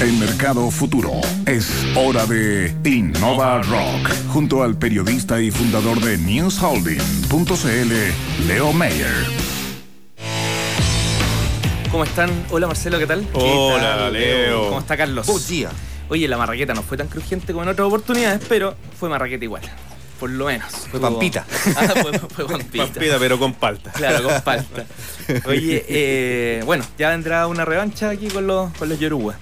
En Mercado Futuro es hora de Innova Rock, junto al periodista y fundador de NewsHolding.cl, Leo Mayer. ¿Cómo están? Hola Marcelo, ¿qué tal? Hola, Leo. ¿Cómo está Carlos? Buen día. Oye, la marraqueta no fue tan crujiente como en otras oportunidades, pero fue marraqueta igual. Por lo menos. Fue pampita. Ah, fue, fue pampita. Pampita, pero con palta. Claro, con palta. Oye, eh, bueno, ya vendrá una revancha aquí con los, con los Yoruba.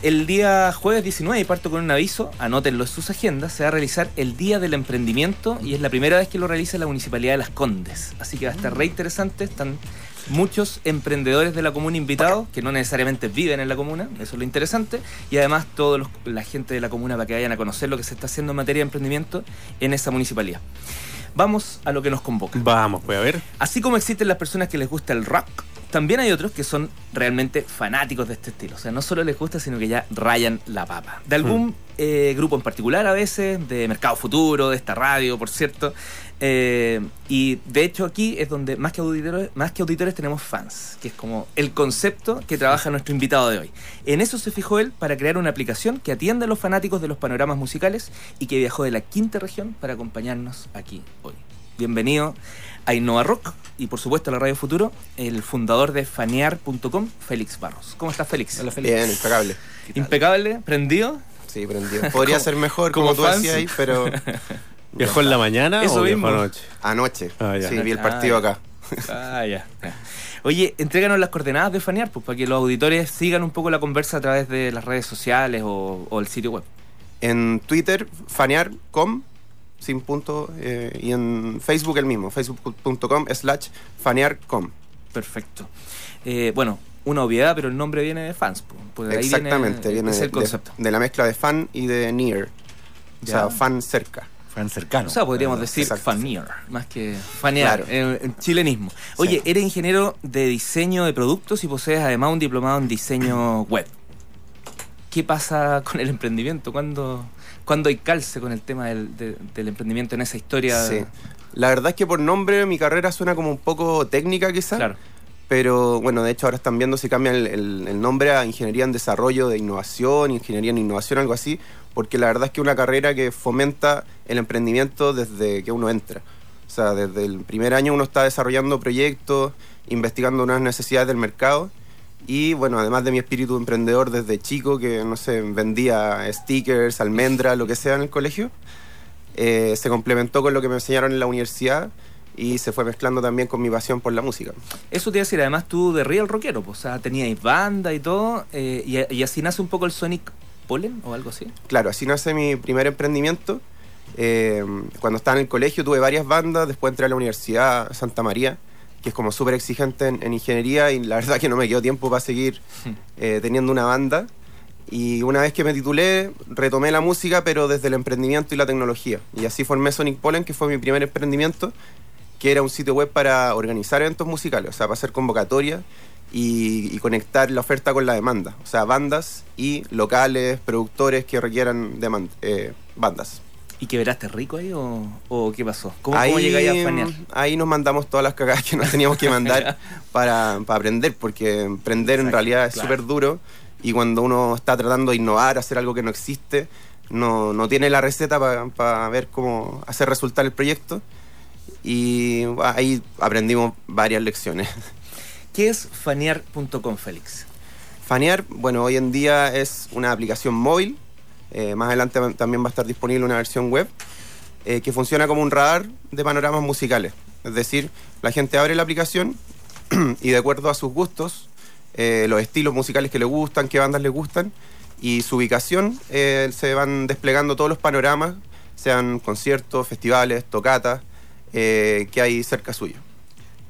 El día jueves 19, y parto con un aviso, anótenlo en sus agendas, se va a realizar el Día del Emprendimiento y es la primera vez que lo realiza la Municipalidad de Las Condes. Así que va a estar re interesante, están muchos emprendedores de la comuna invitados, que no necesariamente viven en la comuna, eso es lo interesante, y además toda la gente de la comuna para que vayan a conocer lo que se está haciendo en materia de emprendimiento en esa municipalidad. Vamos a lo que nos convoca. Vamos, pues a ver. Así como existen las personas que les gusta el rock, también hay otros que son realmente fanáticos de este estilo. O sea, no solo les gusta, sino que ya rayan la papa. De algún eh, grupo en particular a veces, de Mercado Futuro, de esta radio, por cierto. Eh, y de hecho aquí es donde más que, auditores, más que auditores tenemos fans, que es como el concepto que trabaja nuestro invitado de hoy. En eso se fijó él para crear una aplicación que atienda a los fanáticos de los panoramas musicales y que viajó de la quinta región para acompañarnos aquí hoy. Bienvenido a Innova Rock y por supuesto a la Radio Futuro, el fundador de fanear.com, Félix Barros. ¿Cómo estás, Félix? Hola, Félix. Bien, impecable. Impecable, prendido. Sí, prendido. Podría ser mejor, como, como tú fans. decías ahí, pero ¿Viajó en la mañana Eso o viajó mismo. anoche? anoche. Ah, ya. sí, vi el Ah, partido acá. Ah, ya. ya. Oye, entréganos las coordenadas de Fanear, pues para que los auditores sigan un poco la conversa a través de las redes sociales o, o el sitio web. En Twitter, fanear.com, sin punto, eh, y en Facebook el mismo, facebook.com slash fanear.com. Perfecto. Eh, bueno, una obviedad, pero el nombre viene de fans. pues, ahí Exactamente, viene, de, el concepto. de la mezcla de fan y de near. O sea, fan cerca. Fan cercano. O sea, podríamos Ah, decir exacto. fanear, más que fanear, Claro. eh, en chilenismo. Oye, eres ingeniero de diseño de productos y posees además un diplomado en diseño web. ¿Qué pasa con el emprendimiento? ¿Cuándo, cuándo hay calce con el tema del, de- del emprendimiento en esa historia? Sí. La verdad es que por nombre mi carrera suena como un poco técnica quizás. Claro. Pero bueno, de hecho ahora están viendo si cambian el, el- el nombre a Ingeniería en Desarrollo de Innovación, Ingeniería en Innovación, algo así, porque la verdad es que es una carrera que fomenta el emprendimiento desde que uno entra. O sea, desde el primer año uno está desarrollando proyectos, investigando unas necesidades del mercado y bueno, además de mi espíritu emprendedor desde chico, que no sé, vendía stickers, almendras, lo que sea en el colegio, eh, se complementó con lo que me enseñaron en la universidad y se fue mezclando también con mi pasión por la música. Eso te iba a decir, además tú de real rockero, pues, o sea, teníais banda y todo, eh, y, y así nace un poco el Sonic Pollen o algo así. Claro, así nace mi primer emprendimiento. Eh, cuando estaba en el colegio tuve varias bandas, después entré a la Universidad Santa María, que es como súper exigente en, en ingeniería y la verdad que no me quedó tiempo para seguir eh, teniendo una banda. Y una vez que me titulé, retomé la música, pero desde el emprendimiento y la tecnología. Y así formé Sonic Pollen, que fue mi primer emprendimiento, que era un sitio web para organizar eventos musicales, o sea, para hacer convocatorias y, y conectar la oferta con la demanda. O sea, bandas y locales, productores que requieran deman- eh, bandas. ¿Y quebraste rico ahí o, o qué pasó? ¿Cómo, ahí, cómo llegáis a fanear? ahí nos mandamos todas las cagadas que nos teníamos que mandar para, para aprender, porque emprender en Exacto, realidad es claro. súper duro y cuando uno está tratando de innovar, hacer algo que no existe, no, no tiene la receta para ver cómo hacer resultar el proyecto. Y ahí aprendimos varias lecciones. ¿Qué es fanear.com, Félix? Fanear, bueno, hoy en día es una aplicación móvil. Eh, más adelante también va a estar disponible una versión web eh, que funciona como un radar de panoramas musicales. Es decir, la gente abre la aplicación y de acuerdo a sus gustos, eh, los estilos musicales que le gustan, qué bandas le gustan y su ubicación, se van desplegando todos los panoramas, sean conciertos, festivales, tocatas, que hay cerca suyo.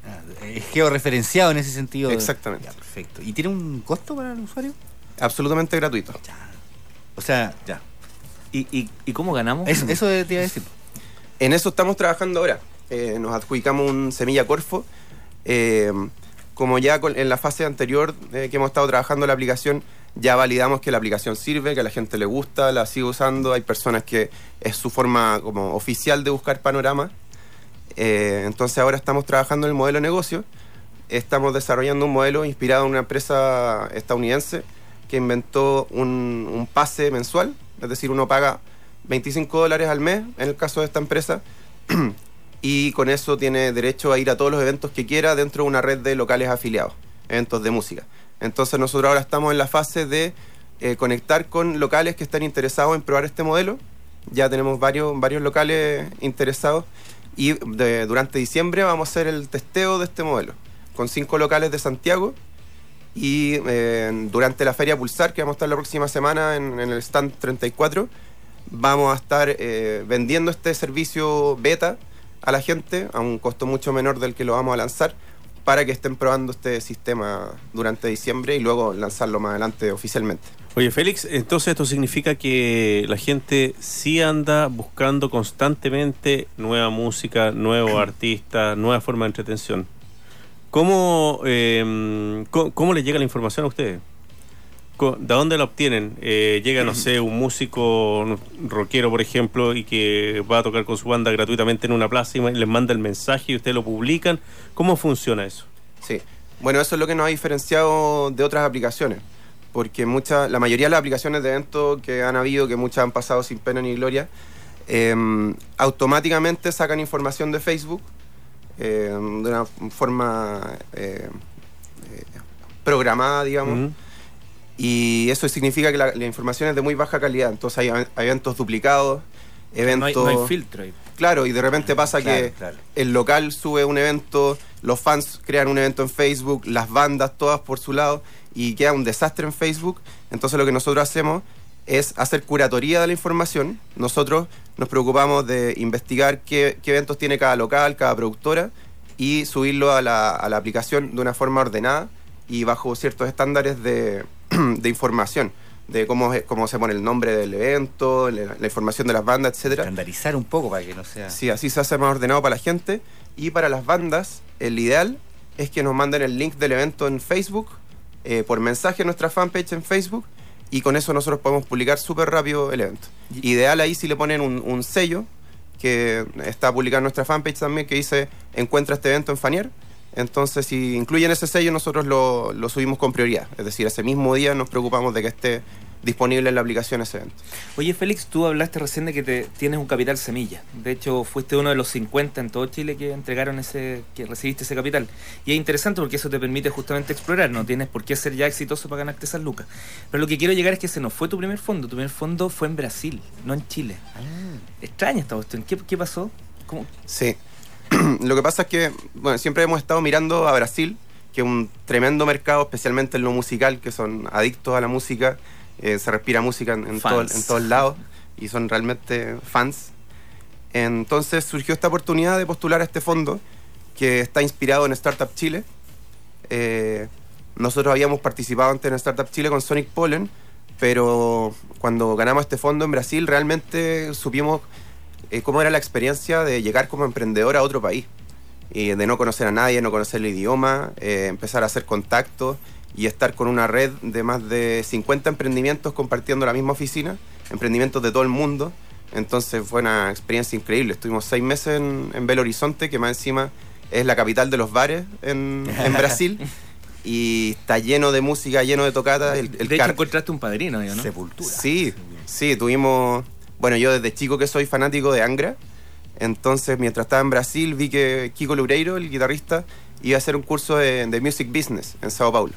Ah, Es georreferenciado en ese sentido. Exactamente. Ya, perfecto. ¿Y tiene un costo para el usuario? Absolutamente gratuito. O sea, ya. ¿Y, y, y cómo ganamos? Eso, eso te iba a decir. En eso estamos trabajando ahora. Eh, nos adjudicamos un semilla Corfo. Eh, como ya con- en la fase anterior eh, que hemos estado trabajando la aplicación, ya validamos que la aplicación sirve, que a la gente le gusta, la sigue usando. Hay personas que es su forma como oficial de buscar panoramas. Eh, entonces ahora estamos trabajando en el modelo de negocio. Estamos desarrollando un modelo inspirado en una empresa estadounidense que inventó un, pase mensual, es decir, uno paga 25 dólares al mes en el caso de esta empresa y con eso tiene derecho a ir a todos los eventos que quiera dentro de una red de locales afiliados, eventos de música. Entonces nosotros ahora estamos en la fase de eh, conectar con locales que están interesados en probar este modelo. Ya tenemos varios, varios locales interesados y durante diciembre vamos a hacer el testeo de este modelo con cinco locales de Santiago y eh, durante la feria Pulsar, que vamos a estar la próxima semana en, el stand 34, vamos a estar eh, vendiendo este servicio beta a la gente a un costo mucho menor del que lo vamos a lanzar para que estén probando este sistema durante diciembre y luego lanzarlo más adelante oficialmente. Oye, Félix, entonces esto significa que la gente sí anda buscando constantemente nueva música, nuevos artistas, nueva forma de entretención. ¿Cómo, eh, cómo, cómo les llega la información a ustedes? ¿De dónde la obtienen? Eh, llega, no sé, un músico rockero, por ejemplo, y que va a tocar con su banda gratuitamente en una plaza y les manda el mensaje y ustedes lo publican. ¿Cómo funciona eso? Sí. Bueno, eso es lo que nos ha diferenciado de otras aplicaciones. Porque mucha, la mayoría de las aplicaciones de eventos que han habido, que muchas han pasado sin pena ni gloria, eh, automáticamente sacan información de Facebook eh, de una forma eh, eh, programada, digamos. Y eso significa que la, la información es de muy baja calidad. Entonces hay, hay eventos duplicados, eventos... No hay, no hay filtro. Claro, y de repente pasa Claro, que claro. el local sube un evento, los fans crean un evento en Facebook, las bandas todas por su lado, y queda un desastre en Facebook. Entonces lo que nosotros hacemos es hacer curatoría de la información. Nosotros nos preocupamos de investigar qué, qué eventos tiene cada local, cada productora, y subirlo a la, a la aplicación de una forma ordenada y bajo ciertos estándares de, de información, de cómo, cómo se pone el nombre del evento, la, la información de las bandas, etcétera. Estandarizar un poco para que no sea. Sí, así se hace más ordenado para la gente. Y para las bandas, el ideal es que nos manden el link del evento en Facebook, eh, por mensaje en nuestra fanpage en Facebook, y con eso nosotros podemos publicar súper rápido el evento. Ideal ahí si le ponen un, un sello, que está publicado en nuestra fanpage también, que dice encuentra este evento en Fanier. Entonces, si incluyen ese sello, nosotros lo, lo subimos con prioridad. Es decir, ese mismo día nos preocupamos de que esté disponible en la aplicación ese evento. Oye, Félix, tú hablaste recién de que te, tienes un capital semilla. De hecho, fuiste uno de los 50 en todo Chile que entregaron ese, que recibiste ese capital. Y es interesante porque eso te permite justamente explorar. No tienes por qué ser ya exitoso para ganarte esas lucas. Pero lo que quiero llegar es que ese no fue tu primer fondo. Tu primer fondo fue en Brasil, no en Chile. Extraña esta cuestión. ¿Qué, qué pasó? ¿Cómo? Sí. Lo que pasa es que, bueno, siempre hemos estado mirando a Brasil, que es un tremendo mercado, especialmente en lo musical, que son adictos a la música, eh, se respira música en, en, todo- en todos lados y son realmente fans. Entonces surgió esta oportunidad de postular a este fondo que está inspirado en Startup Chile. Eh, nosotros habíamos participado antes en Startup Chile con Sonic Pollen, pero cuando ganamos este fondo en Brasil realmente supimos eh, cómo era la experiencia de llegar como emprendedor a otro país. Y de no conocer a nadie, no conocer el idioma, eh, empezar a hacer contactos y estar con una red de más de 50 emprendimientos compartiendo la misma oficina, emprendimientos de todo el mundo. Entonces fue una experiencia increíble. Estuvimos seis meses en, en Belo Horizonte, que más encima es la capital de los bares en, en Brasil. Y está lleno de música, lleno de tocatas. El, el de hecho, car- encontraste un padrino, ¿no? Sepultura. Sí, sí, tuvimos. Bueno, yo desde chico que soy fanático de Angra. Entonces, mientras estaba en Brasil, vi que Kiko Loureiro, el guitarrista, iba a hacer un curso de, de Music Business en Sao Paulo.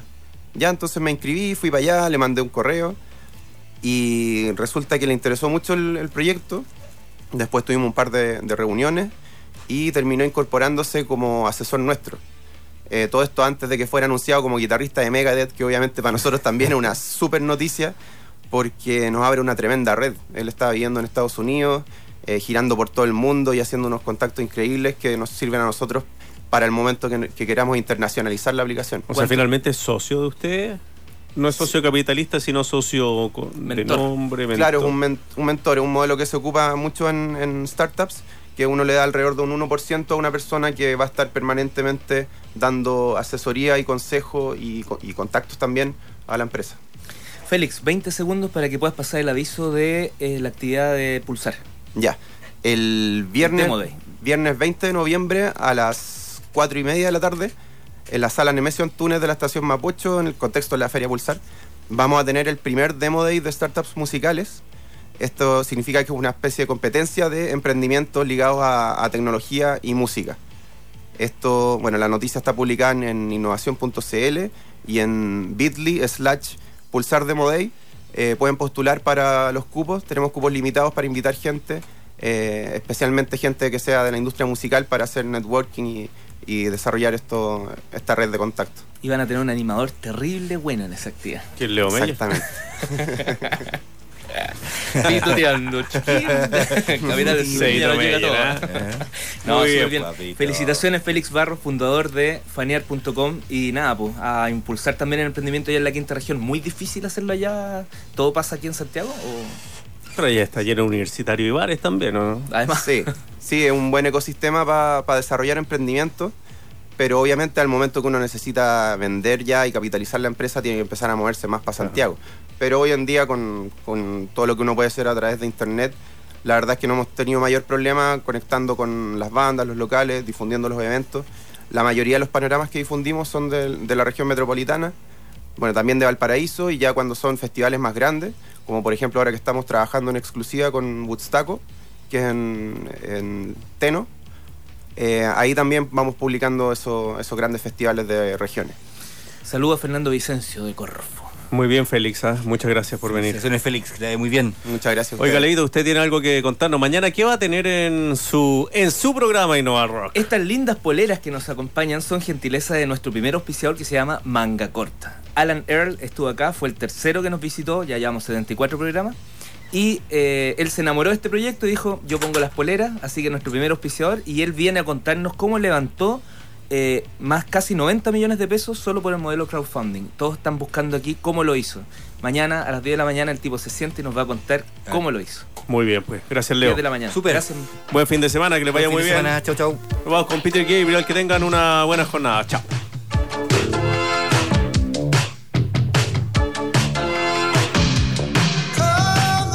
Ya, entonces me inscribí, fui para allá, le mandé un correo y resulta que le interesó mucho el, el proyecto. Después tuvimos un par de, de reuniones y terminó incorporándose como asesor nuestro. Eh, todo esto antes de que fuera anunciado como guitarrista de Megadeth, que obviamente para nosotros también es una super noticia porque nos abre una tremenda red. Él estaba viviendo en Estados Unidos, eh, girando por todo el mundo y haciendo unos contactos increíbles que nos sirven a nosotros para el momento que, que queramos internacionalizar la aplicación. O sea, finalmente es socio de usted. No es socio capitalista, sino socio de Mentor. nombre. Claro, un, men- un mentor, es un modelo que se ocupa mucho en, en startups, que uno le da alrededor de un 1% a una persona que va a estar permanentemente dando asesoría y consejo y, co- y contactos también a la empresa. Félix, 20 segundos para que puedas pasar el aviso de eh, la actividad de Pulsar. Ya, el viernes, viernes 20 de noviembre a las 4 y media de la tarde, en la sala Nemesio Antunes de la estación Mapocho, en el contexto de la Feria Pulsar, vamos a tener el primer Demo Day de startups musicales. Esto significa que es una especie de competencia de emprendimientos ligados a, a tecnología y música. Esto, bueno, la noticia está publicada en innovación.cl y en bit.ly slash pulsar Demo Day. Eh, pueden postular para los cupos. Tenemos cupos limitados para invitar gente, eh, especialmente gente que sea de la industria musical para hacer networking y, y desarrollar esto, esta red de contacto. Iban a tener un animador terrible bueno en esa actividad. Que es Leo. Exactamente. Pituteando, chiquín. Capital del Sur, Sí, ya no llega todo. llena. No, Muy súper bien, papito. Felicitaciones Félix Barros, fundador de fanear.com y nada, pues a impulsar también el emprendimiento allá en la quinta región. Muy difícil hacerlo allá. ¿Todo pasa aquí en Santiago? O... Pero ya está lleno de universitario y bares también, ¿no? Además, Sí, sí, es un buen ecosistema para desarrollar emprendimientos, pero obviamente al momento que uno necesita vender ya y capitalizar la empresa, tiene que empezar a moverse más para Santiago. Pero hoy en día, con, con todo lo que uno puede hacer a través de Internet, la verdad es que no hemos tenido mayor problema conectando con las bandas, los locales, difundiendo los eventos. La mayoría de los panoramas que difundimos son de, la región metropolitana, bueno, también de Valparaíso, y ya cuando son festivales más grandes, como por ejemplo ahora que estamos trabajando en exclusiva con Woodstaco, que es en, en Teno, eh, ahí también vamos publicando eso- esos grandes festivales de regiones. saludo a Fernando Vicencio de Corfo. Muy bien, Félix. ¿ah? Muchas gracias por venir. Felicitaciones, Félix, muy bien. Muchas gracias. Oiga. Leito, usted tiene algo que contarnos. Mañana, ¿qué va a tener en su en su programa Innova Rock? Estas lindas poleras que nos acompañan son gentileza de nuestro primer auspiciador que se llama Manga Corta. Alan Earl estuvo acá, fue el tercero que nos visitó, ya llevamos 74 programas. Y eh, él se enamoró de este proyecto y dijo, yo pongo las poleras, así que nuestro primer auspiciador, y él viene a contarnos cómo levantó eh, más casi 90 millones de pesos solo por el modelo crowdfunding. Todos están buscando aquí cómo lo hizo. Mañana a las 10 de la mañana el tipo se siente y nos va a contar cómo lo hizo. Muy bien, pues. Gracias, 10 Leo. de la mañana. Súper. Gracias. Buen fin de semana, que les vaya Buen muy fin de bien. semana. Chau, chau. Nos vamos con Peter Gabriel. Que tengan una buena jornada. Chao.